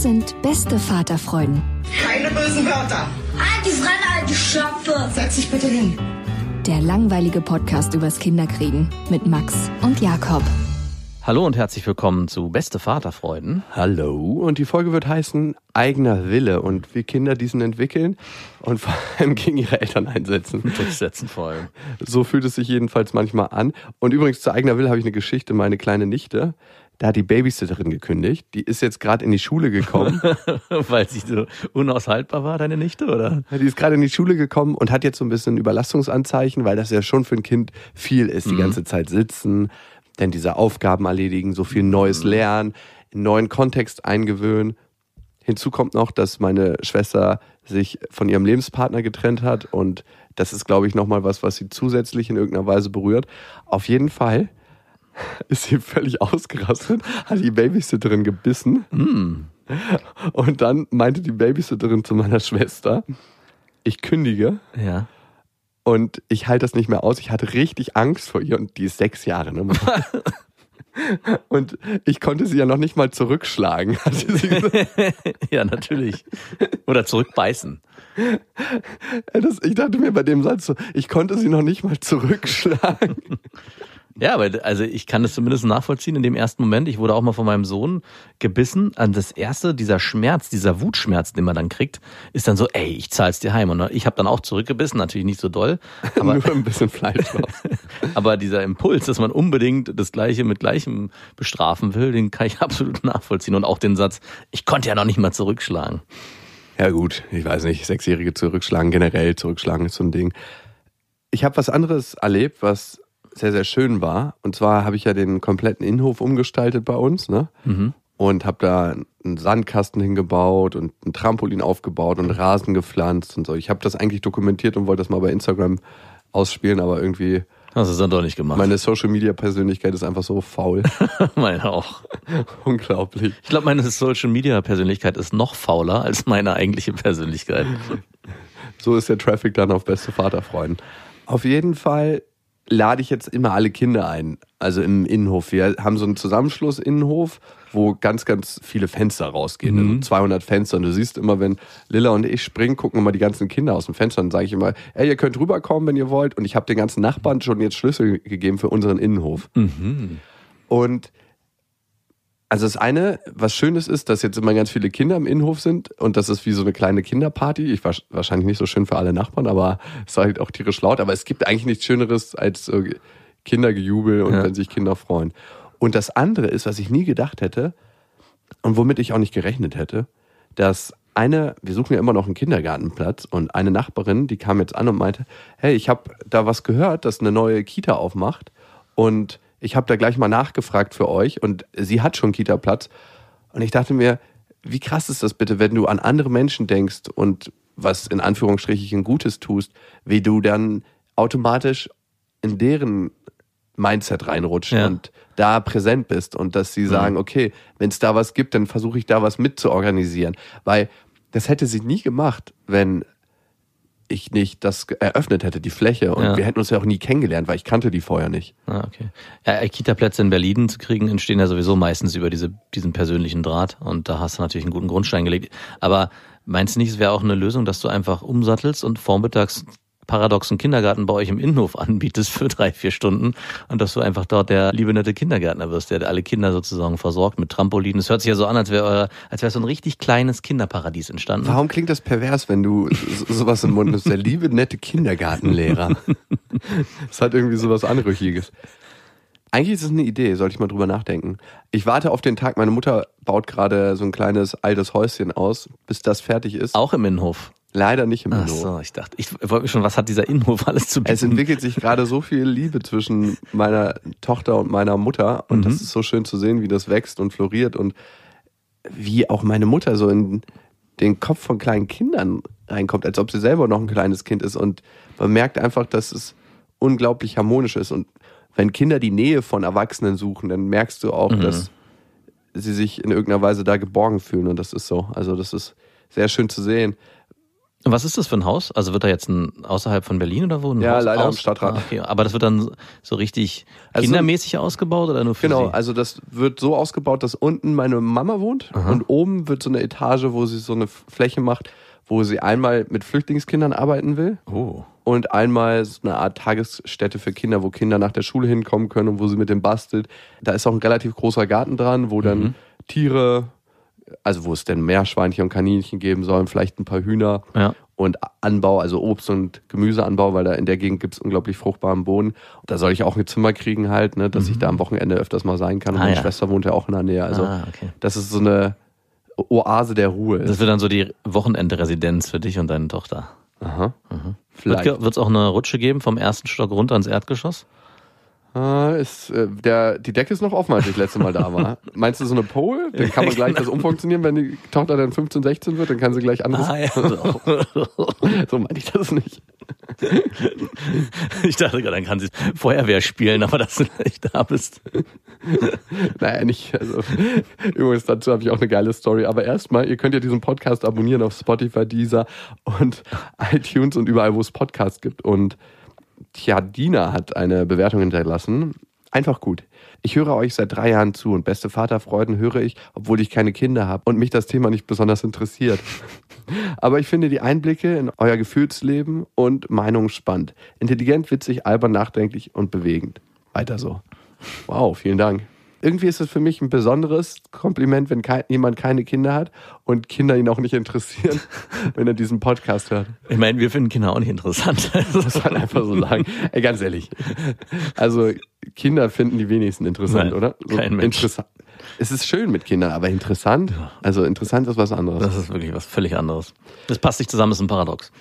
Das sind beste Vaterfreuden. Keine bösen Wörter. Die Fremde, alte Schöpfe! Setz dich bitte hin. Der langweilige Podcast übers Kinderkriegen mit Max und Jakob. Hallo und herzlich willkommen zu Beste Vaterfreuden. Hallo und die Folge wird heißen Eigener Wille und wie Kinder diesen entwickeln und vor allem gegen ihre Eltern einsetzen. Durchsetzen vor allem. So fühlt es sich jedenfalls manchmal an. Und übrigens zu eigener Wille habe ich eine Geschichte, meine kleine Nichte. Da hat die Babysitterin gekündigt. Die ist jetzt gerade in die Schule gekommen. Weil sie so unaushaltbar war, deine Nichte, oder? die ist gerade in die Schule gekommen und hat jetzt so ein bisschen Überlastungsanzeichen, weil das ja schon für ein Kind viel ist. Die ganze Zeit sitzen, dann diese Aufgaben erledigen, so viel Neues lernen, in einen neuen Kontext eingewöhnen. Hinzu kommt noch, dass meine Schwester sich von ihrem Lebenspartner getrennt hat und das ist, glaube ich, nochmal was, was sie zusätzlich in irgendeiner Weise berührt. Auf jeden Fall ist sie völlig ausgerastet, hat die Babysitterin gebissen und dann meinte die Babysitterin zu meiner Schwester, ich kündige Ja. und ich halte das nicht mehr aus. Ich hatte richtig Angst vor ihr und die ist sechs Jahre. Ne? Und ich konnte sie ja noch nicht mal zurückschlagen. hatte sie gesagt. ja, natürlich. Oder zurückbeißen. Das, ich dachte mir bei dem Satz so, ich konnte sie noch nicht mal zurückschlagen. Ja, aber also ich kann das zumindest nachvollziehen in dem ersten Moment. Ich wurde auch mal von meinem Sohn gebissen. An das erste, dieser Schmerz, dieser Wutschmerz, den man dann kriegt, ist dann so, ey, ich zahl's dir heim. Und ich habe dann auch zurückgebissen, natürlich nicht so doll. Aber, Nur ein bisschen Fleisch drauf. aber dieser Impuls, dass man unbedingt das Gleiche mit Gleichem bestrafen will, den kann ich absolut nachvollziehen. Und auch den Satz, ich konnte ja noch nicht mal zurückschlagen. Ja gut, ich weiß nicht, Sechsjährige zurückschlagen, generell zurückschlagen ist so ein Ding. Ich habe was anderes erlebt, was sehr, sehr schön war. Und zwar habe ich ja den kompletten Innenhof umgestaltet bei uns, ne? Und habe da einen Sandkasten hingebaut und ein Trampolin aufgebaut und Rasen gepflanzt und so. Ich habe das eigentlich dokumentiert und wollte das mal bei Instagram ausspielen, aber irgendwie Das ist dann doch nicht gemacht. meine Social Media Persönlichkeit ist einfach so faul. meine auch. Unglaublich. Ich glaube, meine Social Media Persönlichkeit ist noch fauler als meine eigentliche Persönlichkeit. So ist der Traffic dann auf beste Vaterfreuden. Auf jeden Fall lade ich jetzt immer alle Kinder ein, also im Innenhof. Wir haben so einen Zusammenschluss-Innenhof, wo ganz, ganz viele Fenster rausgehen. Also 200 Fenster. Und du siehst immer, wenn Lilla und ich springen, gucken immer die ganzen Kinder aus dem Fenster. Dann sage ich immer, ey, ihr könnt rüberkommen, wenn ihr wollt. Und ich habe den ganzen Nachbarn schon jetzt Schlüssel gegeben für unseren Innenhof. Und also das eine, was Schönes ist, dass jetzt immer ganz viele Kinder im Innenhof sind und das ist wie so eine kleine Kinderparty. Ich war wahrscheinlich nicht so schön für alle Nachbarn, aber es war halt auch tierisch laut. Aber es gibt eigentlich nichts Schöneres als Kindergejubel und Ja. wenn sich Kinder freuen. Und das andere ist, was ich nie gedacht hätte und womit ich auch nicht gerechnet hätte, dass eine, wir suchen ja immer noch einen Kindergartenplatz und eine Nachbarin, die kam jetzt an und meinte, hey, ich habe da was gehört, dass eine neue Kita aufmacht und ich habe da gleich mal nachgefragt für euch und sie hat schon Kita-Platz und ich dachte mir, wie krass ist das bitte, wenn du an andere Menschen denkst und was in Anführungsstrichen Gutes tust, wie du dann automatisch in deren Mindset reinrutscht Ja. und da präsent bist und dass sie sagen, okay, wenn es da was gibt, dann versuche ich da was mit zu organisieren. Weil das hätte sie nie gemacht, wenn ich nicht das eröffnet hätte, die Fläche. Und Ja. wir hätten uns ja auch nie kennengelernt, weil ich kannte die vorher nicht. Ah, okay. Ja, Kita-Plätze in Berlin zu kriegen, entstehen ja sowieso meistens über diese, diesen persönlichen Draht. Und da hast du natürlich einen guten Grundstein gelegt. Aber meinst du nicht, es wäre auch eine Lösung, dass du einfach umsattelst und vormittags paradoxen Kindergarten bei euch im Innenhof anbietest für drei, vier Stunden und dass du einfach dort der liebe nette Kindergärtner wirst, der alle Kinder sozusagen versorgt mit Trampolinen. Es hört sich ja so an, als wäre euer, als wäre so ein richtig kleines Kinderparadies entstanden. Warum klingt das pervers, wenn du so- sowas im Mund nimmst? Der liebe, nette Kindergartenlehrer. Das hat irgendwie sowas Anrüchiges. Eigentlich ist es eine Idee, sollte ich mal drüber nachdenken. Ich warte auf den Tag, meine Mutter baut gerade so ein kleines altes Häuschen aus, bis das fertig ist. Auch im Innenhof. Leider nicht im Ach Büro. so, ich dachte, ich wollte mich schon, was hat dieser Innenhof alles zu bieten? Es entwickelt sich gerade so viel Liebe zwischen meiner Tochter und meiner Mutter und das ist so schön zu sehen, wie das wächst und floriert und wie auch meine Mutter so in den Kopf von kleinen Kindern reinkommt, als ob sie selber noch ein kleines Kind ist und man merkt einfach, dass es unglaublich harmonisch ist und wenn Kinder die Nähe von Erwachsenen suchen, dann merkst du auch, dass sie sich in irgendeiner Weise da geborgen fühlen und das ist so. Also das ist sehr schön zu sehen. Und Was ist das für ein Haus? Also wird da jetzt ein außerhalb von Berlin oder wo? Ein Ja, Haus leider am aus? Stadtrand. Ah, okay. Aber das wird dann so richtig Also- kindermäßig ausgebaut oder nur für Genau, Sie? also das wird so ausgebaut, dass unten meine Mama wohnt und oben wird so eine Etage, wo sie so eine Fläche macht, wo sie einmal mit Flüchtlingskindern arbeiten will Oh. und einmal so eine Art Tagesstätte für Kinder, wo Kinder nach der Schule hinkommen können und wo sie mit dem bastelt. Da ist auch ein relativ großer Garten dran, wo dann Tiere, also wo es denn Meerschweinchen und Kaninchen geben sollen, vielleicht ein paar Hühner Ja. und Anbau, also Obst- und Gemüseanbau, weil da in der Gegend gibt es unglaublich fruchtbaren Boden. Da soll ich auch ein Zimmer kriegen halt, ne, dass ich da am Wochenende öfters mal sein kann. Und Ah, meine ja. Schwester wohnt ja auch in der Nähe. Also Ah, okay. das ist so eine Oase der Ruhe. Das Ist. wird dann so die Wochenendresidenz für dich und deine Tochter. Aha. Wird Vielleicht. es auch eine Rutsche geben vom ersten Stock runter ins Erdgeschoss? Äh, ist, äh, der, die Decke ist noch offen, als ich das letzte Mal da war. Meinst du so eine Pole? Dann kann man gleich das umfunktionieren, wenn die Tochter dann 15, 16 wird, dann kann sie gleich anderes. Ah, ja. So meine ich das nicht. Ich dachte gerade, dann kann sie Feuerwehr spielen, aber dass du nicht da bist. Naja, nicht. Also, übrigens, dazu habe ich auch eine geile Story. Aber erstmal, ihr könnt ja diesen Podcast abonnieren auf Spotify, Deezer und iTunes und überall, wo es Podcasts gibt. Und tja, Dina hat eine Bewertung hinterlassen. Einfach gut. Ich höre euch seit drei Jahren zu und beste Vaterfreuden höre ich, obwohl ich keine Kinder habe und mich das Thema nicht besonders interessiert. Aber ich finde die Einblicke in euer Gefühlsleben und Meinungen spannend. Intelligent, witzig, albern, nachdenklich und bewegend. Weiter so. Wow, vielen Dank. Irgendwie ist es für mich ein besonderes Kompliment, wenn kei jemand keine Kinder hat und Kinder ihn auch nicht interessieren, wenn er diesen Podcast hört. Ich meine, wir finden Kinder auch nicht interessant. Also, Muss man einfach so sagen. Ey, ganz ehrlich. Also, Kinder finden die wenigsten interessant, Nein, oder? So kein Mensch. Interessant. Es ist schön mit Kindern, aber interessant? Also, interessant ist was anderes. das ist wirklich was völlig anderes. Das passt nicht zusammen, ist ein Paradox.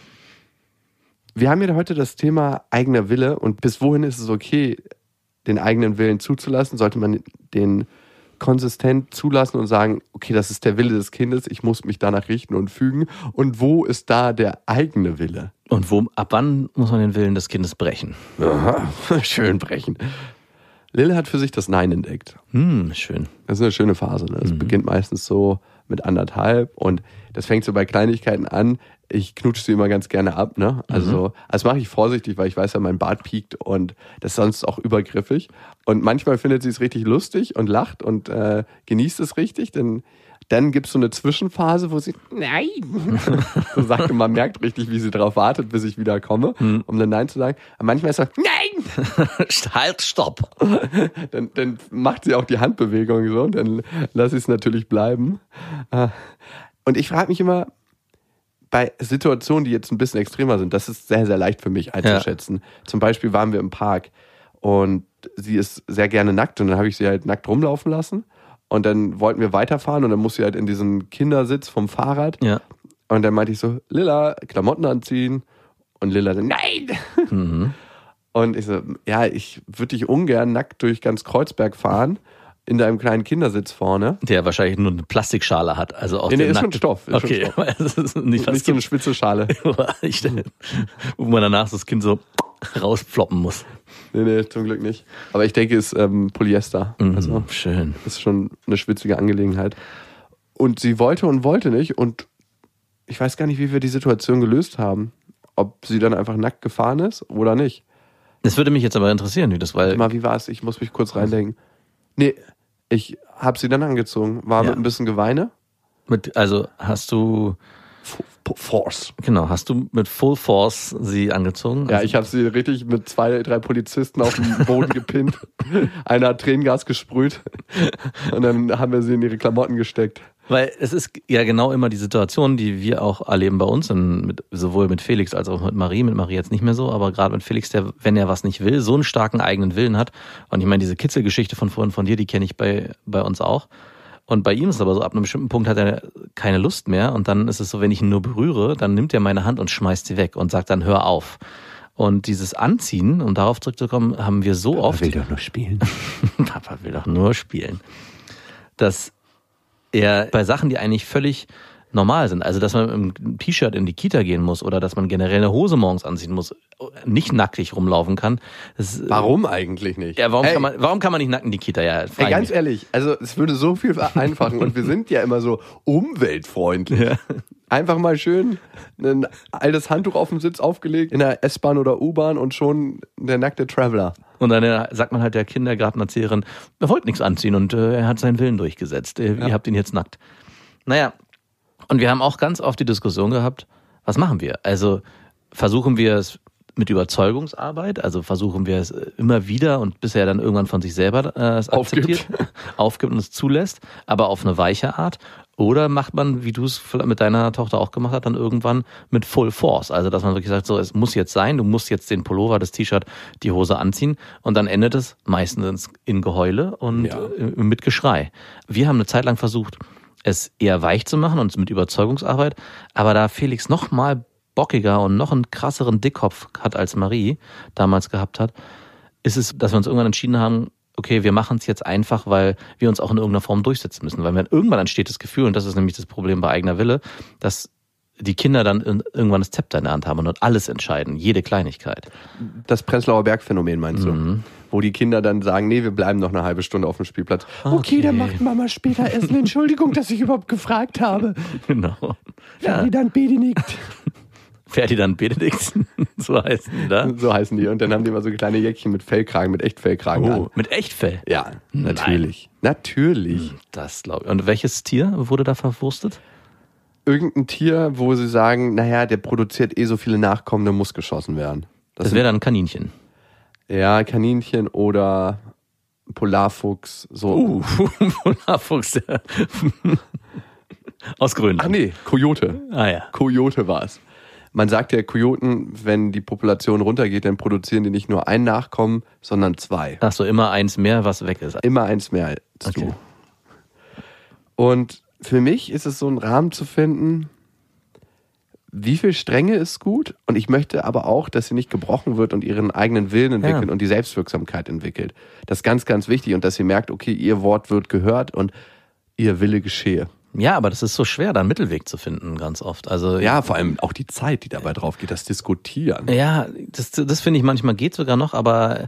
Wir haben ja heute das Thema eigener Wille und bis wohin ist es okay, den eigenen Willen zuzulassen? Sollte man den konsistent zulassen und sagen, okay, das ist der Wille des Kindes, ich muss mich danach richten und fügen? Und wo ist da der eigene Wille? Und wo, ab wann muss man den Willen des Kindes brechen? Aha, schön brechen. Lille hat für sich das Nein entdeckt. Hm, schön. Das ist eine schöne Phase. Ne? Das beginnt meistens so mit anderthalb und das fängt so bei Kleinigkeiten an. Ich knutsche sie immer ganz gerne ab. Ne? Also das mache ich vorsichtig, weil ich weiß ja, mein Bart piekt und das ist sonst auch übergriffig. Und manchmal findet sie es richtig lustig und lacht und äh, genießt es richtig. Denn dann gibt es so eine Zwischenphase, wo sie Nein so sagt und man merkt richtig, wie sie darauf wartet, bis ich wieder komme, um dann Nein zu sagen. Aber manchmal ist er Nein! halt, stopp. dann, dann macht sie auch die Handbewegung so und dann lasse ich es natürlich bleiben. Äh, Und ich frage mich immer, bei Situationen, die jetzt ein bisschen extremer sind, das ist sehr, sehr leicht für mich einzuschätzen. Zum Beispiel waren wir im Park und sie ist sehr gerne nackt und dann habe ich sie halt nackt rumlaufen lassen. Und dann wollten wir weiterfahren und dann muss sie halt in diesen Kindersitz vom Fahrrad. Ja. Und dann meinte ich so, Lilla, Klamotten anziehen. Und Lilla so, nein! Und ich so, ja, ich würde dich ungern nackt durch ganz Kreuzberg fahren, in deinem kleinen Kindersitz vorne. Der wahrscheinlich nur eine Plastikschale hat. Also auch Nee, nee, der ist schon Stoff, ist schon okay, Stoff. es ist nicht Nicht so eine spitze Schale. ich, wo man danach das Kind so rausploppen muss. Nee, nee, zum Glück nicht. Aber ich denke, es ist ähm, Polyester. Also, Mhm, schön. das ist schon eine schwitzige Angelegenheit. Und sie wollte und wollte nicht. Und ich weiß gar nicht, wie wir die Situation gelöst haben. Ob sie dann einfach nackt gefahren ist oder nicht. Das würde mich jetzt aber interessieren, wie das, weil Mal, wie war es? Ich muss mich kurz reindenken. Nee, ich habe sie dann angezogen. War Ja. mit ein bisschen Geweine. mit, also hast du Force. Genau, hast du mit Full Force sie angezogen? Ja, Also- ich habe sie richtig mit zwei, drei Polizisten auf den Boden gepinnt. Einer hat Tränengas gesprüht und dann haben wir sie in ihre Klamotten gesteckt. Weil es ist ja genau immer die Situation, die wir auch erleben bei uns, mit, sowohl mit Felix als auch mit Marie. Mit Marie jetzt nicht mehr so, aber gerade mit Felix, der, wenn er was nicht will, so einen starken eigenen Willen hat. Und ich meine, diese Kitzelgeschichte von vorhin von dir, die kenne ich bei, bei uns auch. Und bei ihm ist es aber so, ab einem bestimmten Punkt hat er keine Lust mehr. Und dann ist es so, wenn ich ihn nur berühre, dann nimmt er meine Hand und schmeißt sie weg und sagt dann, hör auf. Und dieses Anziehen, um darauf zurückzukommen, haben wir so oft. doch nur spielen. Papa will doch nur spielen. Dass er bei Sachen, die eigentlich völlig normal sind, also dass man im T-Shirt in die Kita gehen muss oder dass man generell eine Hose morgens anziehen muss, nicht nackig rumlaufen kann. Das, ist- Warum eigentlich nicht? Ja, warum, Ey, kann man, warum kann man nicht nackt in die Kita? Ja, Ey, ganz ehrlich, also es würde so viel vereinfachen und wir sind ja immer so umweltfreundlich. Ja. Einfach mal schön ein altes Handtuch auf dem Sitz aufgelegt in der S-Bahn oder U-Bahn und schon der nackte Traveler. Und dann äh, sagt man halt der Kindergartenerzieherin, er wollte nichts anziehen und äh, er hat seinen Willen durchgesetzt. Ihr, ihr habt ihn jetzt nackt. Naja, und wir haben auch ganz oft die Diskussion gehabt, was machen wir? Also versuchen wir es mit Überzeugungsarbeit, also versuchen wir es äh, immer wieder und bis er dann irgendwann von sich selber äh, es Aufgibt. akzeptiert, aufgibt und es zulässt, aber auf eine weiche Art. Oder macht man, wie du es vielleicht mit deiner Tochter auch gemacht hast, dann irgendwann mit Full Force. Also dass man wirklich sagt, so es muss jetzt sein, du musst jetzt den Pullover, das T-Shirt, die Hose anziehen und dann endet es meistens in Geheule und Ja. äh, mit Geschrei. Wir haben eine Zeit lang versucht, es eher weich zu machen und mit Überzeugungsarbeit, aber da Felix noch mal bockiger und noch einen krasseren Dickkopf hat als Marie damals gehabt hat, ist es, dass wir uns irgendwann entschieden haben, okay, wir machen es jetzt einfach, weil wir uns auch in irgendeiner Form durchsetzen müssen. Weil wir, irgendwann entsteht das Gefühl, und das ist nämlich das Problem bei eigener Wille, dass die Kinder dann irgendwann das Zepter in der Hand haben und alles entscheiden, jede Kleinigkeit. Das Prenzlauer Bergphänomen meinst du? Mhm. Wo die Kinder dann sagen, nee, wir bleiben noch eine halbe Stunde auf dem Spielplatz. Okay. dann macht Mama später Essen. Entschuldigung, dass ich überhaupt gefragt habe. Genau. Ja, Ferdinand Benedikt. Ferdinand Benedikt, so heißen die da. So heißen die. Und dann haben die immer so kleine Jäckchen mit Fellkragen, mit Echtfellkragen an. Oh, mit Echtfell. Ja, natürlich. Natürlich. Das glaube ich. Und welches Tier wurde da verwurstet? Irgendein Tier, wo sie sagen, naja, der produziert eh so viele Nachkommen, der muss geschossen werden. Das, Das wäre dann ein Kaninchen. ja, Kaninchen oder Polarfuchs, so. Uh, Polarfuchs. Aus Grönland. Ach nee, Kojote. Ah ja. Kojote war es. Man sagt ja, Kojoten, wenn die Population runtergeht, dann produzieren die nicht nur ein Nachkommen, sondern zwei. Ach so, immer eins mehr, was weg ist. Immer eins mehr als Okay. du. Und für mich ist es so ein Rahmen zu finden, wie viel Strenge ist gut und ich möchte aber auch, dass sie nicht gebrochen wird und ihren eigenen Willen entwickelt Ja. und die Selbstwirksamkeit entwickelt. Das ist ganz, ganz wichtig und dass sie merkt, okay, ihr Wort wird gehört und ihr Wille geschehe. Ja, aber das ist so schwer, da einen Mittelweg zu finden, ganz oft. Also Ja, vor allem auch die Zeit, die dabei drauf geht, das Diskutieren. Ja, das, das finde ich manchmal geht sogar noch, aber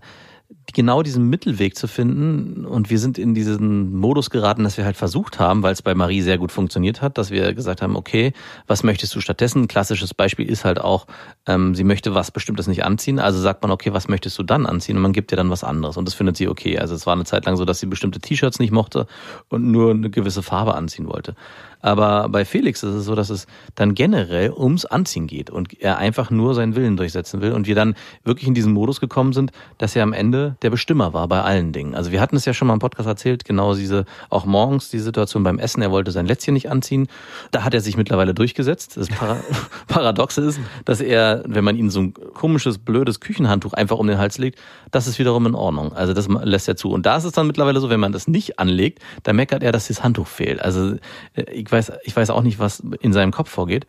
genau diesen Mittelweg zu finden und wir sind in diesen Modus geraten, dass wir halt versucht haben, weil es bei Marie sehr gut funktioniert hat, dass wir gesagt haben, okay, was möchtest du stattdessen? Ein klassisches Beispiel ist halt auch, ähm, sie möchte was Bestimmtes nicht anziehen, also sagt man, okay, was möchtest du dann anziehen? Und man gibt ihr dann was anderes und das findet sie okay. Also es war eine Zeit lang so, dass sie bestimmte T-Shirts nicht mochte und nur eine gewisse Farbe anziehen wollte. Aber bei Felix ist es so, dass es dann generell ums Anziehen geht und er einfach nur seinen Willen durchsetzen will und wir dann wirklich in diesen Modus gekommen sind, dass er am Ende der Bestimmer war bei allen Dingen. Also wir hatten es ja schon mal im Podcast erzählt, genau diese, auch morgens die Situation beim Essen, er wollte sein Lätzchen nicht anziehen. Da hat er sich mittlerweile durchgesetzt. Das Para Paradoxe ist, dass er, wenn man ihm so ein komisches, blödes Küchenhandtuch einfach um den Hals legt, das ist wiederum in Ordnung. Also das lässt er zu. Und da ist es dann mittlerweile so, wenn man das nicht anlegt, dann meckert er, dass das Handtuch fehlt. Also äh, ich weiß, ich weiß auch nicht, was in seinem Kopf vorgeht.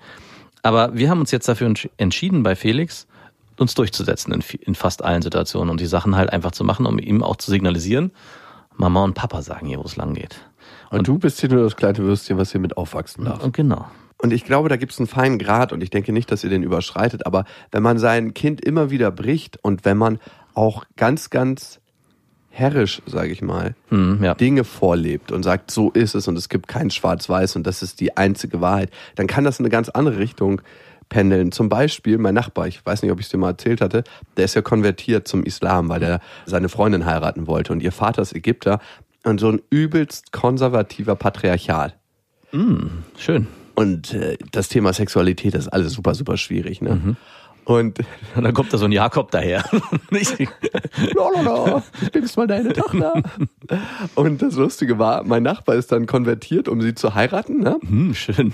Aber wir haben uns jetzt dafür entsch- entschieden, bei Felix uns durchzusetzen in, in fast allen Situationen und die Sachen halt einfach zu machen, um ihm auch zu signalisieren, Mama und Papa sagen hier, wo es lang geht. Und du bist hier nur das kleine Würstchen, was hier mit aufwachsen darf. Und genau. Und ich glaube, da gibt es einen feinen Grad und ich denke nicht, dass ihr den überschreitet, aber wenn man sein Kind immer wieder bricht und wenn man auch ganz, ganz herrisch, sage ich mal, Hm, ja. Dinge vorlebt und sagt, so ist es und es gibt kein Schwarz-Weiß und das ist die einzige Wahrheit, dann kann das in eine ganz andere Richtung pendeln. Zum Beispiel mein Nachbar, ich weiß nicht, ob ich es dir mal erzählt hatte, der ist ja konvertiert zum Islam, weil er seine Freundin heiraten wollte und ihr Vater ist Ägypter und so ein übelst konservativer Patriarchat. Schön. Und äh, das Thema Sexualität ist alles super, super schwierig. Ne? Und Und dann kommt da so ein Jakob daher. Nicht? Lalala, ich bin's mal deine Tochter. Und das Lustige war, mein Nachbar ist dann konvertiert, um sie zu heiraten. Ne? hm, schön.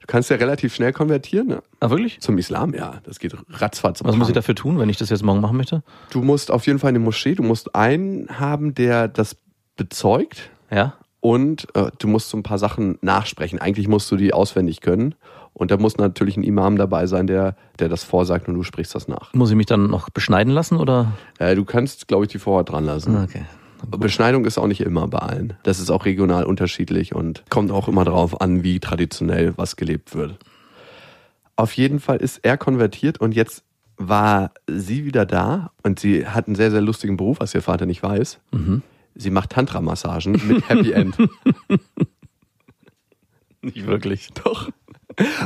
Du kannst ja relativ schnell konvertieren. Ne? Ah, wirklich? Zum Islam, ja. Das geht ratzfatz. Was muss ich dafür tun, wenn ich das jetzt morgen machen möchte? Du musst auf jeden Fall in die Moschee, du musst einen haben, der das bezeugt. Ja? Und äh, du musst so ein paar Sachen nachsprechen. Eigentlich musst du die auswendig können. Und da muss natürlich ein Imam dabei sein, der, der das vorsagt und du sprichst das nach. Muss ich mich dann noch beschneiden lassen oder? Äh, du kannst, glaube ich, die Vorhaut dran lassen. Okay. Beschneidung ist auch nicht immer bei allen. Das ist auch regional unterschiedlich und kommt auch immer darauf an, wie traditionell was gelebt wird. Auf jeden Fall ist er konvertiert und jetzt war sie wieder da und sie hat einen sehr, sehr lustigen Beruf, was ihr Vater nicht weiß. Sie macht Tantra-Massagen mit Happy End. Nicht wirklich. Doch.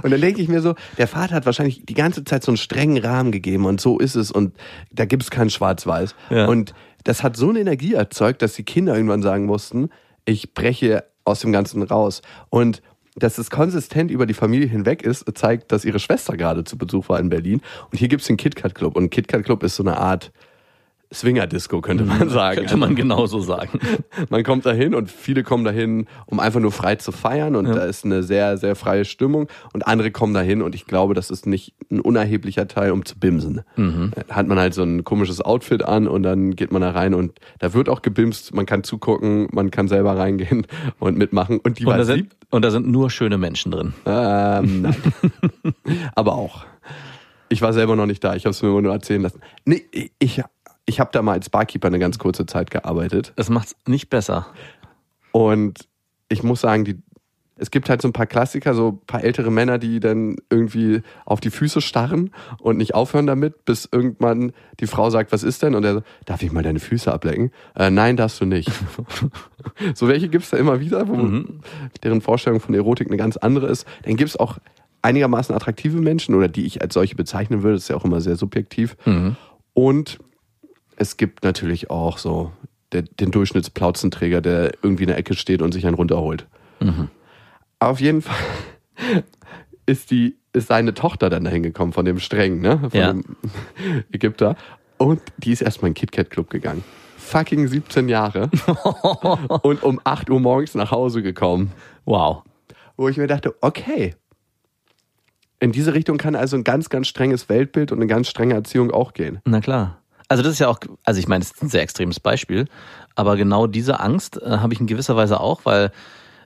Und dann denke ich mir so, der Vater hat wahrscheinlich die ganze Zeit so einen strengen Rahmen gegeben und so ist es und da gibt es kein Schwarz-Weiß. Ja. Und das hat so eine Energie erzeugt, dass die Kinder irgendwann sagen mussten, ich breche aus dem Ganzen raus. Und dass es konsistent über die Familie hinweg ist, zeigt, dass ihre Schwester gerade zu Besuch war in Berlin. Und hier gibt es den KitKat Club. Und KitKat Club ist so eine Art Swinger-Disco, könnte man sagen. Könnte man genauso sagen. Man kommt dahin und viele kommen dahin, um einfach nur frei zu feiern und Ja. da ist eine sehr, sehr freie Stimmung und andere kommen dahin und ich glaube, das ist nicht ein unerheblicher Teil, um zu bimsen. Da Hat man halt so ein komisches Outfit an und dann geht man da rein und da wird auch gebimst, man kann zugucken, man kann selber reingehen und mitmachen und die Und war da, sind, und da sind nur schöne Menschen drin. Ähm, nein. Aber auch. Ich war selber noch nicht da, ich habe es mir nur erzählen lassen. Nee, ich, ich habe da mal als Barkeeper eine ganz kurze Zeit gearbeitet. Das macht's nicht besser. Und ich muss sagen, die, es gibt halt so ein paar Klassiker, so ein paar ältere Männer, die dann irgendwie auf die Füße starren und nicht aufhören damit, bis irgendwann die Frau sagt, was ist denn? Und er so, darf ich mal deine Füße ablecken? Äh, nein, darfst du nicht. so welche gibt's da immer wieder, wo deren Vorstellung von Erotik eine ganz andere ist. Dann gibt's auch einigermaßen attraktive Menschen oder die ich als solche bezeichnen würde, das ist ja auch immer sehr subjektiv. Und es gibt natürlich auch so der, den Durchschnittsplauzenträger, der irgendwie in der Ecke steht und sich einen runterholt. Auf jeden Fall ist die ist seine Tochter dann dahin gekommen von dem Strengen, ne? Von Ja. dem Ägypter. Und die ist erstmal in den KitKat Club gegangen. Fucking 17 Jahre. und um 8 Uhr morgens nach Hause gekommen. Wow. Wo ich mir dachte, okay. In diese Richtung kann also ein ganz, ganz strenges Weltbild und eine ganz strenge Erziehung auch gehen. Na klar. Also das ist ja auch, also ich meine, das ist ein sehr extremes Beispiel, aber genau diese Angst äh, habe ich in gewisser Weise auch, weil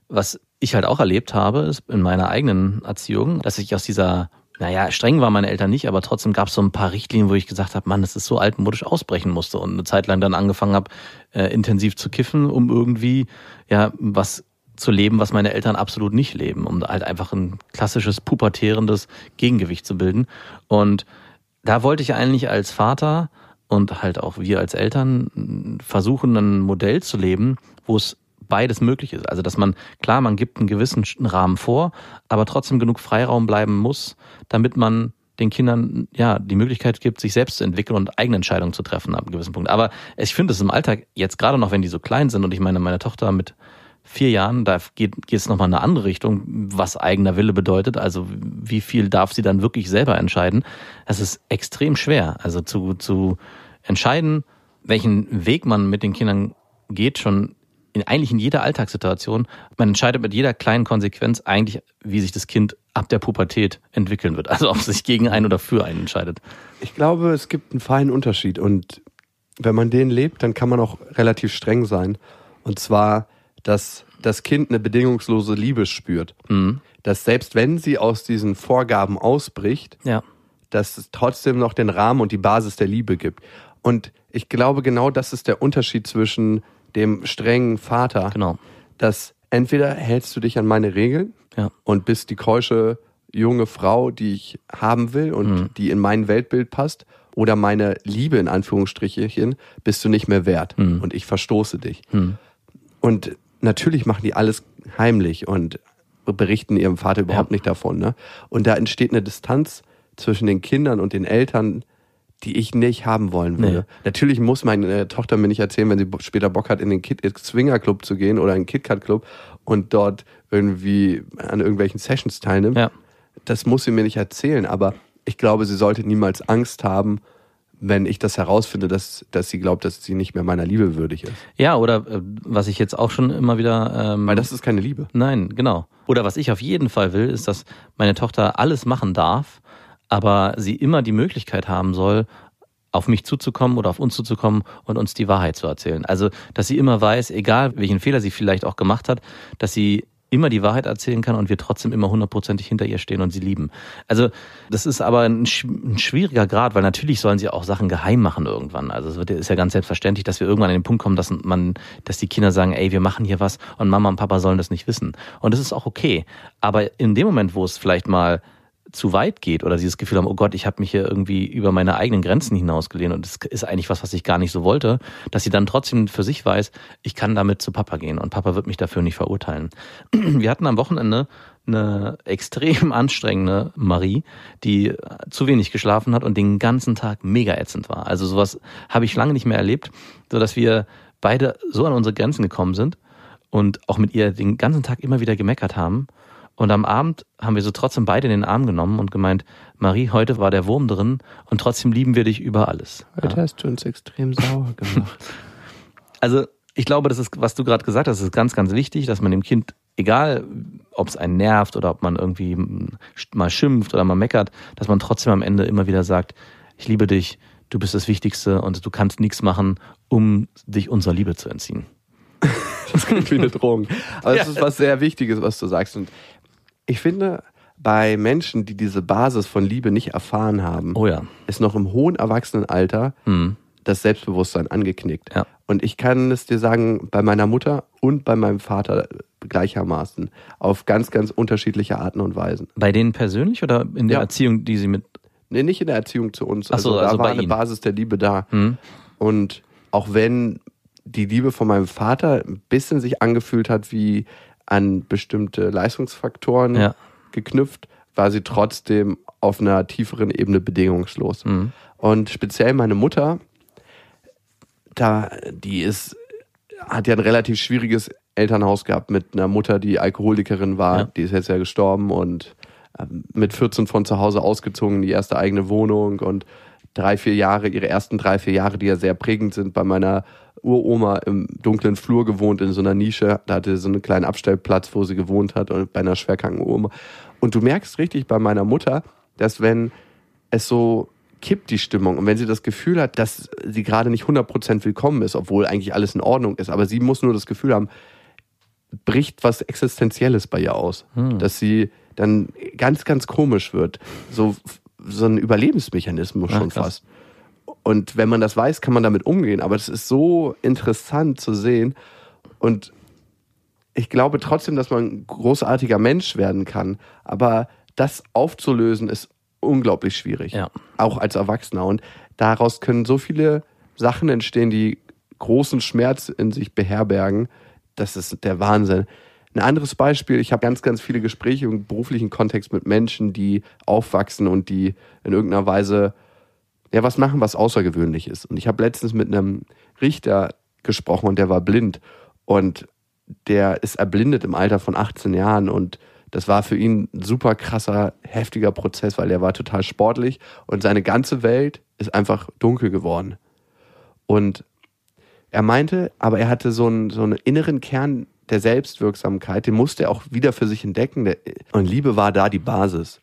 was ich halt auch erlebt habe, ist in meiner eigenen Erziehung, dass ich aus dieser, naja, streng waren meine Eltern nicht, aber trotzdem gab es so ein paar Richtlinien, wo ich gesagt habe, Mann, das ist so altmodisch ausbrechen musste und eine Zeit lang dann angefangen habe, äh, intensiv zu kiffen, um irgendwie ja was zu leben, was meine Eltern absolut nicht leben, um halt einfach ein klassisches pubertärendes Gegengewicht zu bilden. Und da wollte ich eigentlich als Vater und halt auch wir als Eltern versuchen, ein Modell zu leben, wo es beides möglich ist. Also, dass man, klar, man gibt einen gewissen Rahmen vor, aber trotzdem genug Freiraum bleiben muss, damit man den Kindern ja die Möglichkeit gibt, sich selbst zu entwickeln und eigene Entscheidungen zu treffen ab einem gewissen Punkt. Aber ich finde es im Alltag jetzt gerade noch, wenn die so klein sind und ich meine, meine Tochter mit vier Jahren, da geht, geht es nochmal in eine andere Richtung, was eigener Wille bedeutet. Also wie viel darf sie dann wirklich selber entscheiden? Das ist extrem schwer. Also zu, zu entscheiden, welchen Weg man mit den Kindern geht, schon in, eigentlich in jeder Alltagssituation. Man entscheidet mit jeder kleinen Konsequenz eigentlich, wie sich das Kind ab der Pubertät entwickeln wird. Also ob es sich gegen einen oder für einen entscheidet. Ich glaube, es gibt einen feinen Unterschied und wenn man den lebt, dann kann man auch relativ streng sein. Und zwar, dass das Kind eine bedingungslose Liebe spürt. Mhm. Dass selbst wenn sie aus diesen Vorgaben ausbricht, Ja. dass es trotzdem noch den Rahmen und die Basis der Liebe gibt. Und ich glaube, genau das ist der Unterschied zwischen dem strengen Vater, Genau. dass entweder hältst du dich an meine Regeln Ja. und bist die keusche junge Frau, die ich haben will und Mhm. die in mein Weltbild passt, oder meine Liebe in Anführungsstrichen bist du nicht mehr wert Mhm. und ich verstoße dich. Und natürlich machen die alles heimlich und berichten ihrem Vater überhaupt Ja. nicht davon. Ne? Und da entsteht eine Distanz zwischen den Kindern und den Eltern, die ich nicht haben wollen würde. Nee. Natürlich muss meine Tochter mir nicht erzählen, wenn sie später Bock hat, in den Kid Swinger Club zu gehen oder in den KitKat Club und dort irgendwie an irgendwelchen Sessions teilnimmt. Ja. Das muss sie mir nicht erzählen, aber ich glaube, sie sollte niemals Angst haben, wenn ich das herausfinde, dass, dass sie glaubt, dass sie nicht mehr meiner Liebe würdig ist. Ja, oder äh, was ich jetzt auch schon immer wieder. Ähm, Weil das ist keine Liebe. Nein, genau. Oder was ich auf jeden Fall will, ist, dass meine Tochter alles machen darf, aber sie immer die Möglichkeit haben soll, auf mich zuzukommen oder auf uns zuzukommen und uns die Wahrheit zu erzählen. Also, dass sie immer weiß, egal welchen Fehler sie vielleicht auch gemacht hat, dass sie immer die Wahrheit erzählen kann und wir trotzdem immer hundertprozentig hinter ihr stehen und sie lieben. Also das ist aber ein, ein schwieriger Grad, weil natürlich sollen sie auch Sachen geheim machen irgendwann. Also es wird, ist ja ganz selbstverständlich, dass wir irgendwann an den Punkt kommen, dass man, dass die Kinder sagen, ey, wir machen hier was und Mama und Papa sollen das nicht wissen. Und das ist auch okay. Aber in dem Moment, wo es vielleicht mal zu weit geht oder sie das Gefühl haben, oh Gott, ich habe mich hier irgendwie über meine eigenen Grenzen hinausgelehnt und das ist eigentlich was, was ich gar nicht so wollte, dass sie dann trotzdem für sich weiß, ich kann damit zu Papa gehen und Papa wird mich dafür nicht verurteilen. Wir hatten am Wochenende eine extrem anstrengende Marie, die zu wenig geschlafen hat und den ganzen Tag mega ätzend war. Also sowas habe ich lange nicht mehr erlebt, so dass wir beide so an unsere Grenzen gekommen sind und auch mit ihr den ganzen Tag immer wieder gemeckert haben. Und am Abend haben wir so trotzdem beide in den Arm genommen und gemeint, Marie, heute war der Wurm drin und trotzdem lieben wir dich über alles. Heute hast du uns extrem sauer gemacht. Also ich glaube, das ist, was du gerade gesagt hast, ist ganz, ganz wichtig, dass man dem Kind, egal ob es einen nervt oder ob man irgendwie mal schimpft oder mal meckert, dass man trotzdem am Ende immer wieder sagt, ich liebe dich, du bist das Wichtigste und du kannst nichts machen, um dich unserer Liebe zu entziehen. Das klingt wie eine Drohung. Aber es ist was sehr Wichtiges, was du sagst. Und ich finde, bei Menschen, die diese Basis von Liebe nicht erfahren haben, Oh ja. ist noch im hohen Erwachsenenalter Hm. das Selbstbewusstsein angeknickt. Ja. Und ich kann es dir sagen, bei meiner Mutter und bei meinem Vater gleichermaßen. Auf ganz, ganz unterschiedliche Arten und Weisen. Bei denen persönlich oder in der Ja. Erziehung, die sie mit. Nee, nicht in der Erziehung zu uns. Ach so, da also war eine Ihnen. Basis der Liebe da. Hm? Und auch wenn die Liebe von meinem Vater ein bisschen sich angefühlt hat wie an bestimmte Leistungsfaktoren Ja. geknüpft, war sie trotzdem auf einer tieferen Ebene bedingungslos. Mhm. Und speziell meine Mutter, da, die ist, hat ja ein relativ schwieriges Elternhaus gehabt mit einer Mutter, die Alkoholikerin war. Ja. Die ist jetzt ja gestorben und ähm, mit 14 von zu Hause ausgezogen in die erste eigene Wohnung und drei, vier Jahre, ihre ersten drei, vier Jahre, die ja sehr prägend sind, bei meiner Uroma im dunklen Flur gewohnt in so einer Nische. Da hatte sie so einen kleinen Abstellplatz, wo sie gewohnt hat und bei einer schwerkranken Oma. Und du merkst richtig bei meiner Mutter, dass wenn es so kippt die Stimmung und wenn sie das Gefühl hat, dass sie gerade nicht 100% willkommen ist, obwohl eigentlich alles in Ordnung ist, aber sie muss nur das Gefühl haben, bricht was Existenzielles bei ihr aus. Dass sie dann ganz, ganz komisch wird. So, so ein Überlebensmechanismus Ja, schon krass. fast. Und wenn man das weiß, kann man damit umgehen. Aber es ist so interessant zu sehen. Und ich glaube trotzdem, dass man ein großartiger Mensch werden kann. Aber das aufzulösen ist unglaublich schwierig. Ja. Auch als Erwachsener. Und daraus können so viele Sachen entstehen, die großen Schmerz in sich beherbergen. Das ist der Wahnsinn. Ein anderes Beispiel, ich habe ganz, ganz viele Gespräche im beruflichen Kontext mit Menschen, die aufwachsen und die in irgendeiner Weise ja was machen, was außergewöhnlich ist. Und ich habe letztens mit einem Richter gesprochen und der war blind und der ist erblindet im Alter von 18 Jahren und das war für ihn ein super krasser, heftiger Prozess, weil er war total sportlich und seine ganze Welt ist einfach dunkel geworden. Und er meinte, aber er hatte so einen, so einen inneren Kern der Selbstwirksamkeit, den musste er auch wieder für sich entdecken. Und Liebe war da die Basis.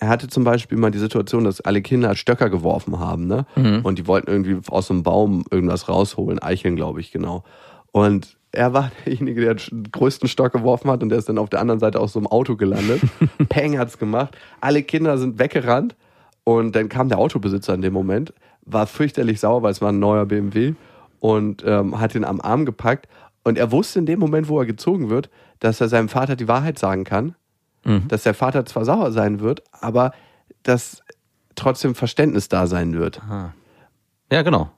Er hatte zum Beispiel mal die Situation, dass alle Kinder Stöcker geworfen haben, ne? Und die wollten irgendwie aus einem Baum irgendwas rausholen, Eicheln, glaube ich, genau. Und er war derjenige, der den größten Stock geworfen hat und der ist dann auf der anderen Seite aus so einem Auto gelandet. Peng hat's gemacht. Alle Kinder sind weggerannt und dann kam der Autobesitzer in dem Moment, war fürchterlich sauer, weil es war ein neuer BMW und ähm, hat ihn am Arm gepackt. Und er wusste in dem Moment, wo er gezogen wird, dass er seinem Vater die Wahrheit sagen kann, dass der Vater zwar sauer sein wird, aber dass trotzdem Verständnis da sein wird. Ja, genau.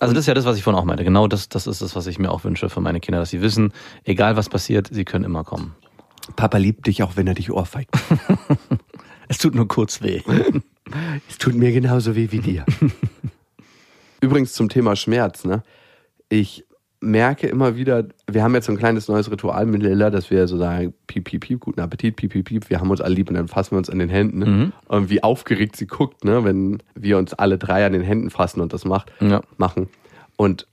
Also das ist ja das, was ich vorhin auch meinte. Genau das, das ist das, was ich mir auch wünsche für meine Kinder, dass sie wissen, egal was passiert, sie können immer kommen. Papa liebt dich, auch wenn er dich ohrfeigt. Es tut nur kurz weh. Es tut mir genauso weh wie dir. Übrigens zum Thema Schmerz, ne? Ich merke immer wieder, wir haben jetzt so ein kleines neues Ritual mit Lilla, dass wir so sagen, piep, piep, piep, guten Appetit, piep, piep, piep, wir haben uns alle lieb und dann fassen wir uns an den Händen. Ne? Mhm. Und wie aufgeregt sie guckt, ne? wenn wir uns alle drei an den Händen fassen und das macht, Ja. machen. Und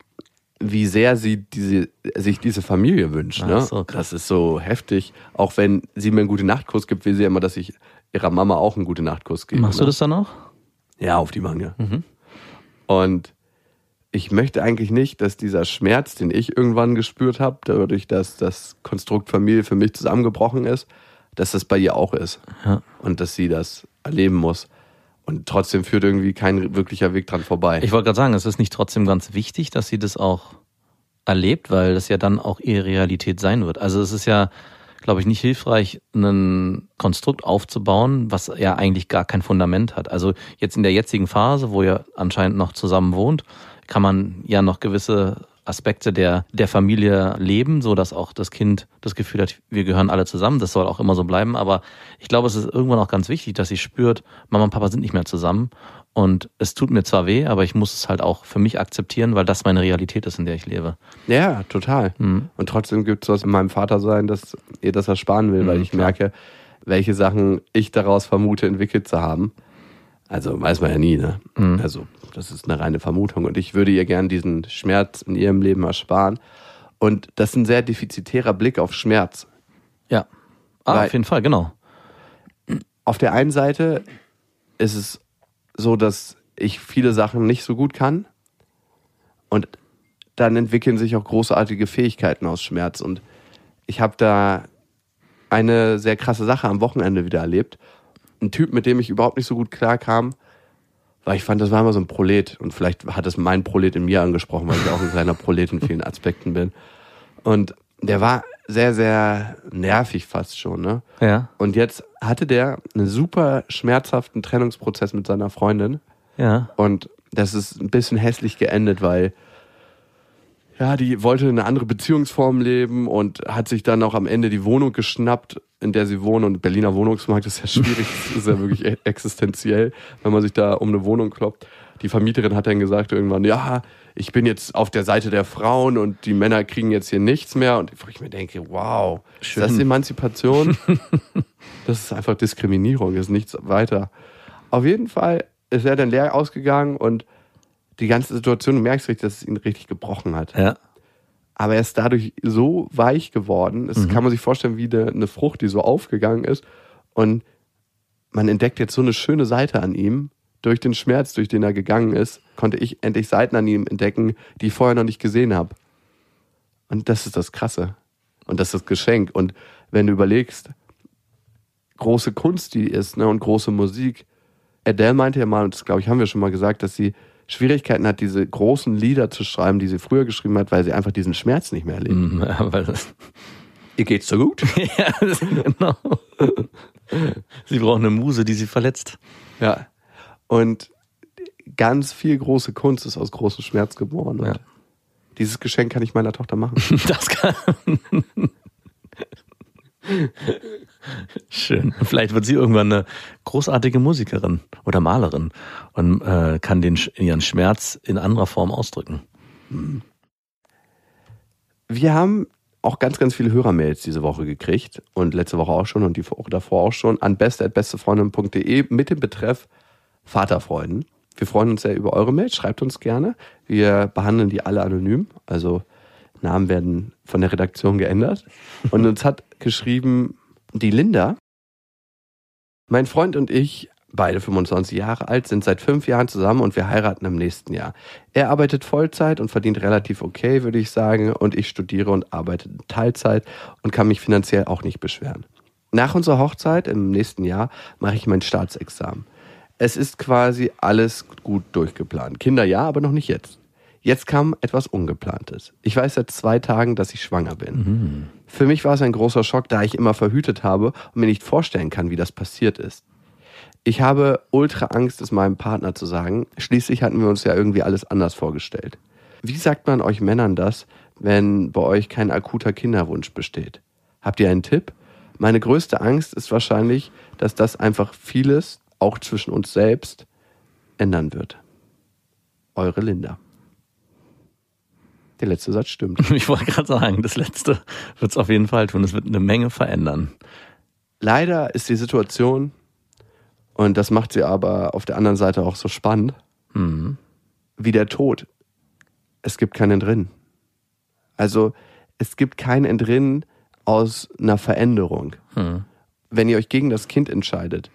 wie sehr sie diese, sich diese Familie wünscht. Ne? so, das ist so heftig. Auch wenn sie mir einen guten Nachtkuss gibt, will sie immer, dass ich ihrer Mama auch einen guten Nachtkuss gebe. Machst ne? du das dann auch? Ja, auf die Wange. Und ich möchte eigentlich nicht, dass dieser Schmerz, den ich irgendwann gespürt habe, dadurch, dass das Konstrukt Familie für mich zusammengebrochen ist, dass das bei ihr auch ist. Ja. Und dass sie das erleben muss. Und trotzdem führt irgendwie kein wirklicher Weg dran vorbei. Ich wollte gerade sagen, es ist nicht trotzdem ganz wichtig, dass sie das auch erlebt, weil das ja dann auch ihre Realität sein wird. Also es ist ja, glaube ich, nicht hilfreich, ein Konstrukt aufzubauen, was ja eigentlich gar kein Fundament hat. Also jetzt in der jetzigen Phase, wo ihr anscheinend noch zusammen wohnt, kann man ja noch gewisse Aspekte der, der Familie leben, so dass auch das Kind das Gefühl hat, wir gehören alle zusammen. Das soll auch immer so bleiben. Aber ich glaube, es ist irgendwann auch ganz wichtig, dass sie spürt, Mama und Papa sind nicht mehr zusammen. Und es tut mir zwar weh, aber ich muss es halt auch für mich akzeptieren, weil das meine Realität ist, in der ich lebe. Ja, total. Mhm. Und trotzdem gibt es was in meinem Vater sein, dass ihr das ersparen will, weil Mhm, ich klar. merke, welche Sachen ich daraus vermute, entwickelt zu haben. Also weiß man ja nie, ne? Mhm. Also, das ist eine reine Vermutung. Und ich würde ihr gern diesen Schmerz in ihrem Leben ersparen. Und das ist ein sehr defizitärer Blick auf Schmerz. Ja. Ah, Weil- auf jeden Fall, genau. Auf der einen Seite ist es so, dass ich viele Sachen nicht so gut kann. Und dann entwickeln sich auch großartige Fähigkeiten aus Schmerz. Und ich habe da eine sehr krasse Sache am Wochenende wieder erlebt. Ein Typ, mit dem ich überhaupt nicht so gut klarkam, weil ich fand, das war immer so ein Prolet. Und vielleicht hat es mein Prolet in mir angesprochen, weil ich auch ein kleiner Prolet in vielen Aspekten bin. Und der war sehr, sehr nervig fast schon. Ne? Ja. Und jetzt hatte der einen super schmerzhaften Trennungsprozess mit seiner Freundin. Ja. Und das ist ein bisschen hässlich geendet, weil ja, die wollte eine andere Beziehungsform leben und hat sich dann auch am Ende die Wohnung geschnappt, in der sie wohnen. Und Berliner Wohnungsmarkt ist ja schwierig, das ist ja wirklich e- existenziell, wenn man sich da um eine Wohnung kloppt. Die Vermieterin hat dann gesagt irgendwann, ja, ich bin jetzt auf der Seite der Frauen und die Männer kriegen jetzt hier nichts mehr. Und ich mir denke, wow, Schön. ist das Emanzipation? das ist einfach Diskriminierung, ist nichts weiter. Auf jeden Fall ist er dann leer ausgegangen und die ganze Situation, du merkst richtig, dass es ihn richtig gebrochen hat. Ja. Aber er ist dadurch so weich geworden, das kann man sich vorstellen wie eine, eine Frucht, die so aufgegangen ist. Und man entdeckt jetzt so eine schöne Seite an ihm. Durch den Schmerz, durch den er gegangen ist, konnte ich endlich Seiten an ihm entdecken, die ich vorher noch nicht gesehen habe. Und das ist das Krasse. Und das ist das Geschenk. Und wenn du überlegst, große Kunst, die ist, ne, und große Musik. Adele meinte ja mal, und das glaube ich, haben wir schon mal gesagt, dass sie Schwierigkeiten hat, diese großen Lieder zu schreiben, die sie früher geschrieben hat, weil sie einfach diesen Schmerz nicht mehr erlebt. Mhm, das, Ihr geht's so gut? ja, genau. Sie brauchen eine Muse, die sie verletzt. Ja. Und ganz viel große Kunst ist aus großem Schmerz geboren. Ja. dieses Geschenk kann ich meiner Tochter machen. Das kann. Schön. Vielleicht wird sie irgendwann eine großartige Musikerin oder Malerin und äh, kann den, ihren Schmerz in anderer Form ausdrücken. Wir haben auch ganz, ganz viele Hörermails diese Woche gekriegt und letzte Woche auch schon und die Woche davor auch schon an beste.bestefreundin.de mit dem Betreff Vaterfreuden. Wir freuen uns sehr über eure Mails, schreibt uns gerne. Wir behandeln die alle anonym, also Namen werden von der Redaktion geändert. Und uns hat geschrieben die Linda. Mein Freund und ich, beide 25 Jahre alt, sind seit fünf Jahren zusammen und wir heiraten im nächsten Jahr. Er arbeitet Vollzeit und verdient relativ okay, würde ich sagen, und ich studiere und arbeite Teilzeit und kann mich finanziell auch nicht beschweren. Nach unserer Hochzeit im nächsten Jahr mache ich mein Staatsexamen. Es ist quasi alles gut durchgeplant. Kinder ja, aber noch nicht jetzt. Jetzt kam etwas Ungeplantes. Ich weiß seit zwei Tagen, dass ich schwanger bin. Für mich war es ein großer Schock, da ich immer verhütet habe und mir nicht vorstellen kann, wie das passiert ist. Ich habe ultra Angst, es meinem Partner zu sagen. Schließlich hatten wir uns ja irgendwie alles anders vorgestellt. Wie sagt man euch Männern das, wenn bei euch kein akuter Kinderwunsch besteht? Habt ihr einen Tipp? Meine größte Angst ist wahrscheinlich, dass das einfach vieles auch zwischen uns selbst ändern wird. Eure Linda. Der letzte Satz stimmt. Ich wollte gerade sagen, das letzte wird es auf jeden Fall tun. Es wird eine Menge verändern. Leider ist die Situation, und das macht sie aber auf der anderen Seite auch so spannend, Mhm. wie der Tod. Es gibt kein Entrinnen. Also es gibt kein Entrinnen aus einer Veränderung. Mhm. Wenn ihr euch gegen das Kind entscheidet,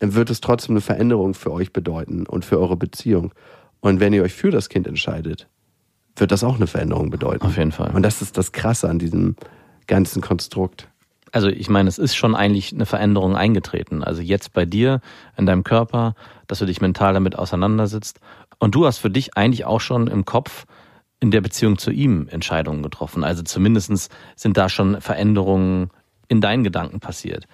dann wird es trotzdem eine Veränderung für euch bedeuten und für eure Beziehung. Und wenn ihr euch für das Kind entscheidet, wird das auch eine Veränderung bedeuten. Auf jeden Fall. Und das ist das Krasse an diesem ganzen Konstrukt. Also ich meine, es ist schon eigentlich eine Veränderung eingetreten. Also jetzt bei dir, in deinem Körper, dass du dich mental damit auseinandersetzt. Und du hast für dich eigentlich auch schon im Kopf in der Beziehung zu ihm Entscheidungen getroffen. Also zumindestens sind da schon Veränderungen in deinen Gedanken passiert.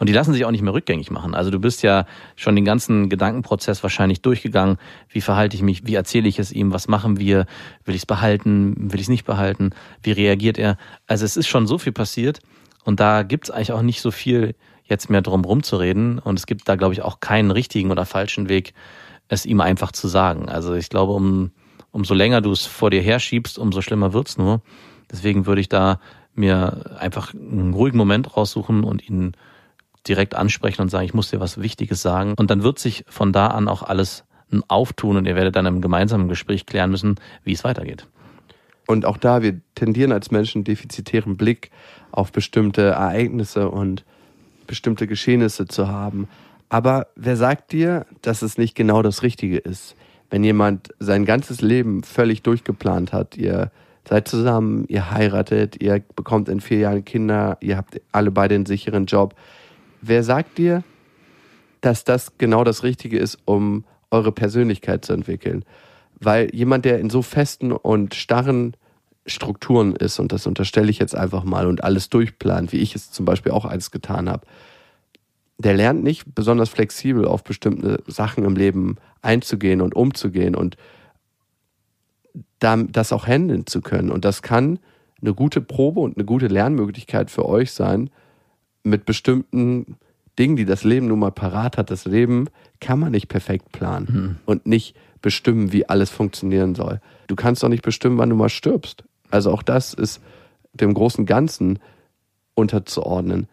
Und die lassen sich auch nicht mehr rückgängig machen. Also du bist ja schon den ganzen Gedankenprozess wahrscheinlich durchgegangen. Wie verhalte ich mich? Wie erzähle ich es ihm? Was machen wir? Will ich es behalten? Will ich es nicht behalten? Wie reagiert er? Also es ist schon so viel passiert. Und da gibt's eigentlich auch nicht so viel jetzt mehr drum rumzureden. Und es gibt da, glaube ich, auch keinen richtigen oder falschen Weg, es ihm einfach zu sagen. Also ich glaube, um, umso länger du es vor dir herschiebst, umso schlimmer wird's nur. Deswegen würde ich da mir einfach einen ruhigen Moment raussuchen und ihn direkt ansprechen und sagen, ich muss dir was Wichtiges sagen. Und dann wird sich von da an auch alles auftun und ihr werdet dann im gemeinsamen Gespräch klären müssen, wie es weitergeht. Und auch da, wir tendieren als Menschen defizitären Blick auf bestimmte Ereignisse und bestimmte Geschehnisse zu haben. Aber wer sagt dir, dass es nicht genau das Richtige ist? Wenn jemand sein ganzes Leben völlig durchgeplant hat, ihr seid zusammen, ihr heiratet, ihr bekommt in vier Jahren Kinder, ihr habt alle beide einen sicheren Job. Wer sagt dir, dass das genau das Richtige ist, um eure Persönlichkeit zu entwickeln? Weil jemand, der in so festen und starren Strukturen ist, und das unterstelle ich jetzt einfach mal, und alles durchplant, wie ich es zum Beispiel auch alles getan habe, der lernt nicht besonders flexibel auf bestimmte Sachen im Leben einzugehen und umzugehen und das auch handeln zu können. Und das kann eine gute Probe und eine gute Lernmöglichkeit für euch sein, mit bestimmten Dingen, die das Leben nun mal parat hat. Das Leben kann man nicht perfekt planen und nicht bestimmen, wie alles funktionieren soll. Du kannst doch nicht bestimmen, wann du mal stirbst. Also auch das ist dem großen Ganzen unterzuordnen.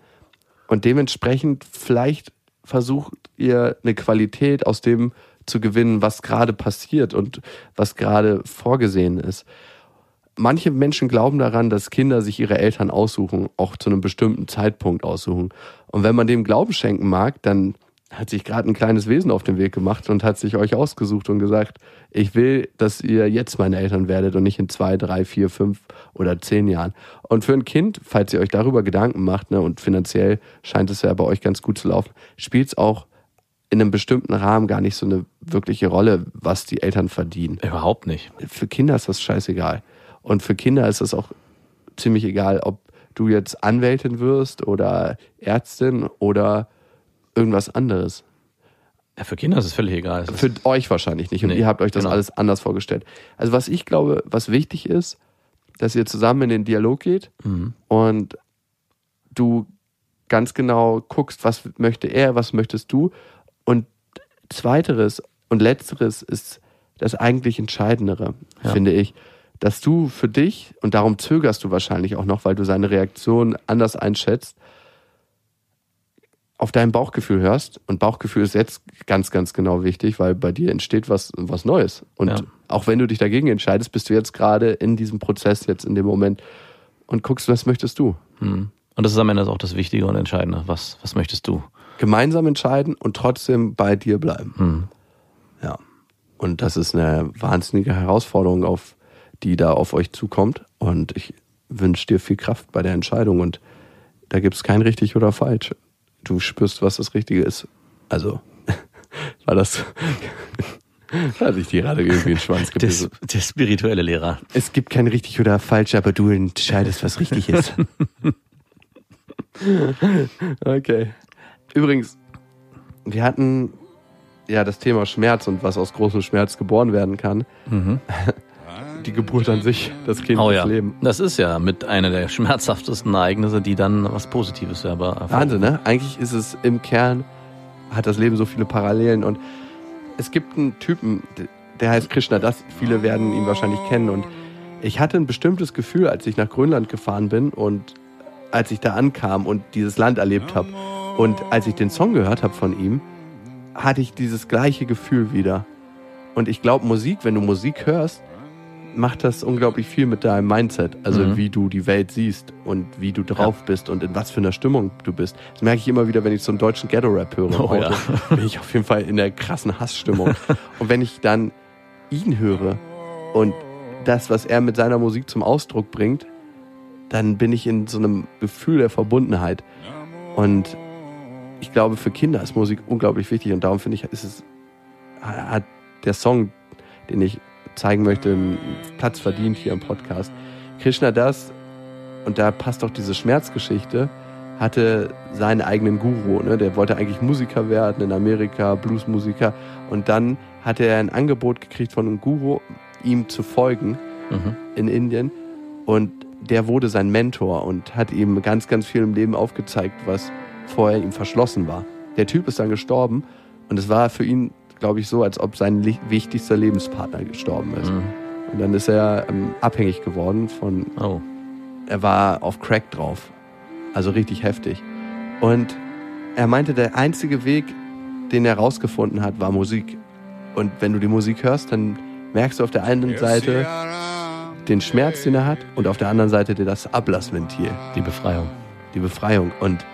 Und dementsprechend vielleicht versucht ihr eine Qualität aus dem zu gewinnen, was gerade passiert und was gerade vorgesehen ist. Manche Menschen glauben daran, dass Kinder sich ihre Eltern aussuchen, auch zu einem bestimmten Zeitpunkt aussuchen. Und wenn man dem Glauben schenken mag, dann hat sich gerade ein kleines Wesen auf den Weg gemacht und hat sich euch ausgesucht und gesagt, ich will, dass ihr jetzt meine Eltern werdet und nicht in zwei, drei, vier, fünf oder zehn Jahren. Und für ein Kind, falls ihr euch darüber Gedanken macht, ne, und finanziell scheint es ja bei euch ganz gut zu laufen, spielt es auch in einem bestimmten Rahmen gar nicht so eine wirkliche Rolle, was die Eltern verdienen. Überhaupt nicht. Für Kinder ist das scheißegal. Und für Kinder ist es auch ziemlich egal, ob du jetzt Anwältin wirst oder Ärztin oder irgendwas anderes. Ja, für Kinder ist es völlig egal. Es Für euch wahrscheinlich nicht. Und Nee, ihr habt euch das genau. alles anders vorgestellt. Also was ich glaube, was wichtig ist, dass ihr zusammen in den Dialog geht Mhm. und du ganz genau guckst, was möchte er, was möchtest du. Und zweiteres und letzteres ist das eigentlich Entscheidendere, Ja. finde ich. Dass du für dich, und darum zögerst du wahrscheinlich auch noch, weil du seine Reaktion anders einschätzt, auf dein Bauchgefühl hörst. Und Bauchgefühl ist jetzt ganz, ganz genau wichtig, weil bei dir entsteht was, was Neues. Und Ja. auch wenn du dich dagegen entscheidest, bist du jetzt gerade in diesem Prozess, jetzt in dem Moment und guckst, was möchtest du. Mhm. Und das ist am Ende auch das Wichtige und Entscheidende. Was, was möchtest du? Gemeinsam entscheiden und trotzdem bei dir bleiben. Mhm. Ja. Und das ist eine wahnsinnige Herausforderung, auf die da auf euch zukommt. Und ich wünsche dir viel Kraft bei der Entscheidung. Und da gibt es kein richtig oder falsch. Du spürst, was das Richtige ist. Also, war das. Hat sich die gerade irgendwie den Schwanz Der, gebissen. der spirituelle Lehrer. Es gibt kein richtig oder falsch, aber du entscheidest, was richtig ist. okay. Übrigens, wir hatten ja das Thema Schmerz und was aus großem Schmerz geboren werden kann. Die Geburt an sich, das Kind, Oh das ja. Leben. Das ist ja mit einer der schmerzhaftesten Ereignisse, die dann was Positives selber erfahren. Wahnsinn, ne? Eigentlich ist es im Kern hat das Leben so viele Parallelen. Und es gibt einen Typen, der heißt Krishna Das. Viele werden ihn wahrscheinlich kennen. Und ich hatte ein bestimmtes Gefühl, als ich nach Grönland gefahren bin und als ich da ankam und dieses Land erlebt habe. Und als ich den Song gehört habe von ihm, hatte ich dieses gleiche Gefühl wieder. Und ich glaube, Musik, wenn du Musik hörst, macht das unglaublich viel mit deinem Mindset. Also Mhm. wie du die Welt siehst und wie du drauf bist und in was für einer Stimmung du bist. Das merke ich immer wieder, wenn ich so einen deutschen Ghetto-Rap höre. Oh ja. Auto. Bin ich auf jeden Fall in der krassen Hassstimmung. und wenn ich dann ihn höre und das, was er mit seiner Musik zum Ausdruck bringt, dann bin ich in so einem Gefühl der Verbundenheit. Und ich glaube, für Kinder ist Musik unglaublich wichtig und darum finde ich, ist es, hat der Song, den ich zeigen möchte, Platz verdient hier im Podcast. Krishna Das, und da passt auch diese Schmerzgeschichte, hatte seinen eigenen Guru. Ne? Der wollte eigentlich Musiker werden in Amerika, Bluesmusiker. Und dann hatte er ein Angebot gekriegt von einem Guru, ihm zu folgen Mhm. in Indien. Und der wurde sein Mentor und hat ihm ganz, ganz viel im Leben aufgezeigt, was vorher ihm verschlossen war. Der Typ ist dann gestorben und es war für ihn, glaube ich, so, als ob sein wichtigster Lebenspartner gestorben ist. Mhm. Und dann ist er ähm, abhängig geworden von, Oh. er war auf Crack drauf. Also richtig heftig. Und er meinte, der einzige Weg, den er rausgefunden hat, war Musik. Und wenn du die Musik hörst, dann merkst du auf der einen Seite den Schmerz, den er hat, und auf der anderen Seite das Ablassventil, Die Befreiung. die Befreiung. Und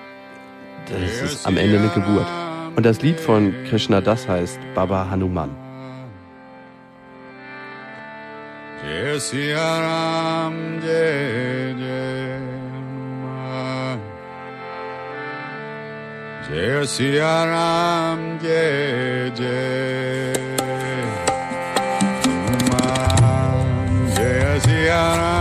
das ist am Ende eine Geburt. Und das Lied von Krishna Das heißt Baba Hanuman. Jai Siya Ram Jai Jai Ram Jai Jai Ram.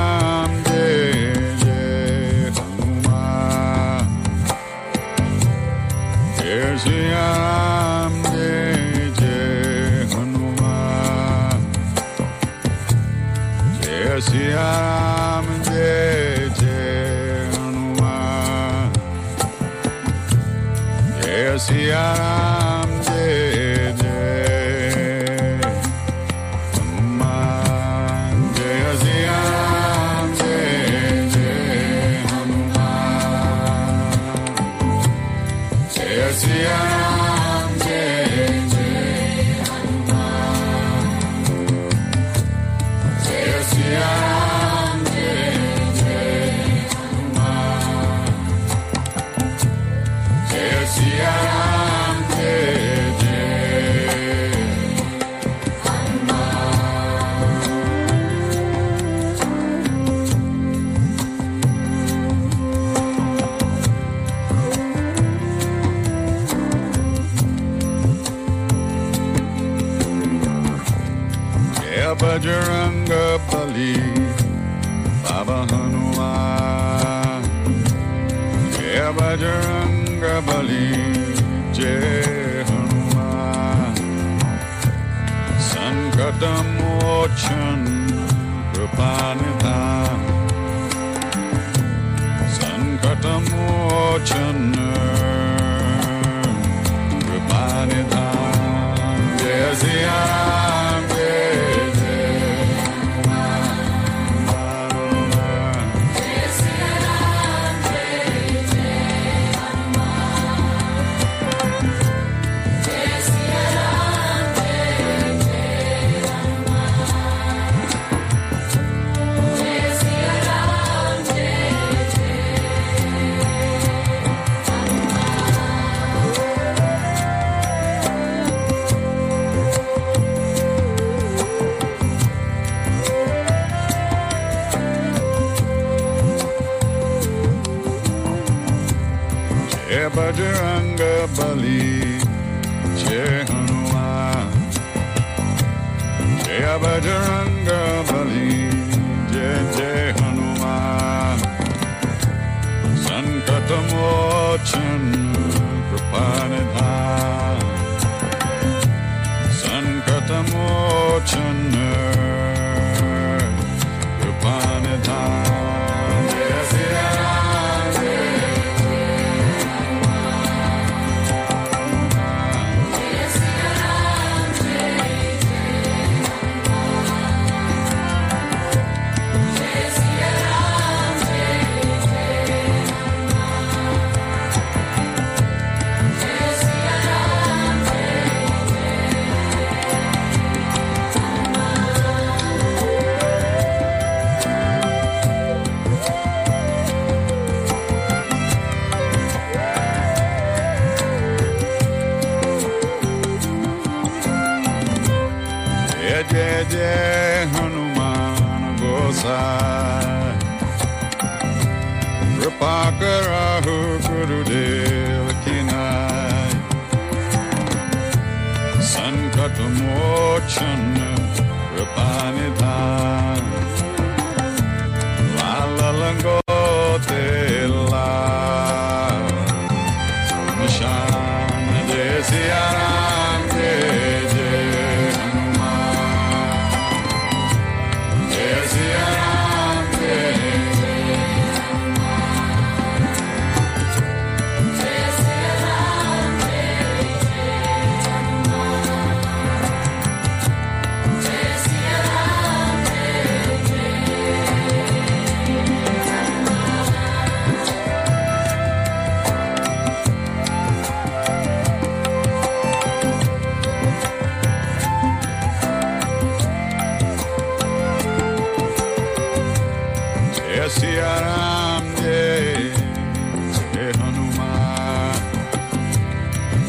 Sankatamochana.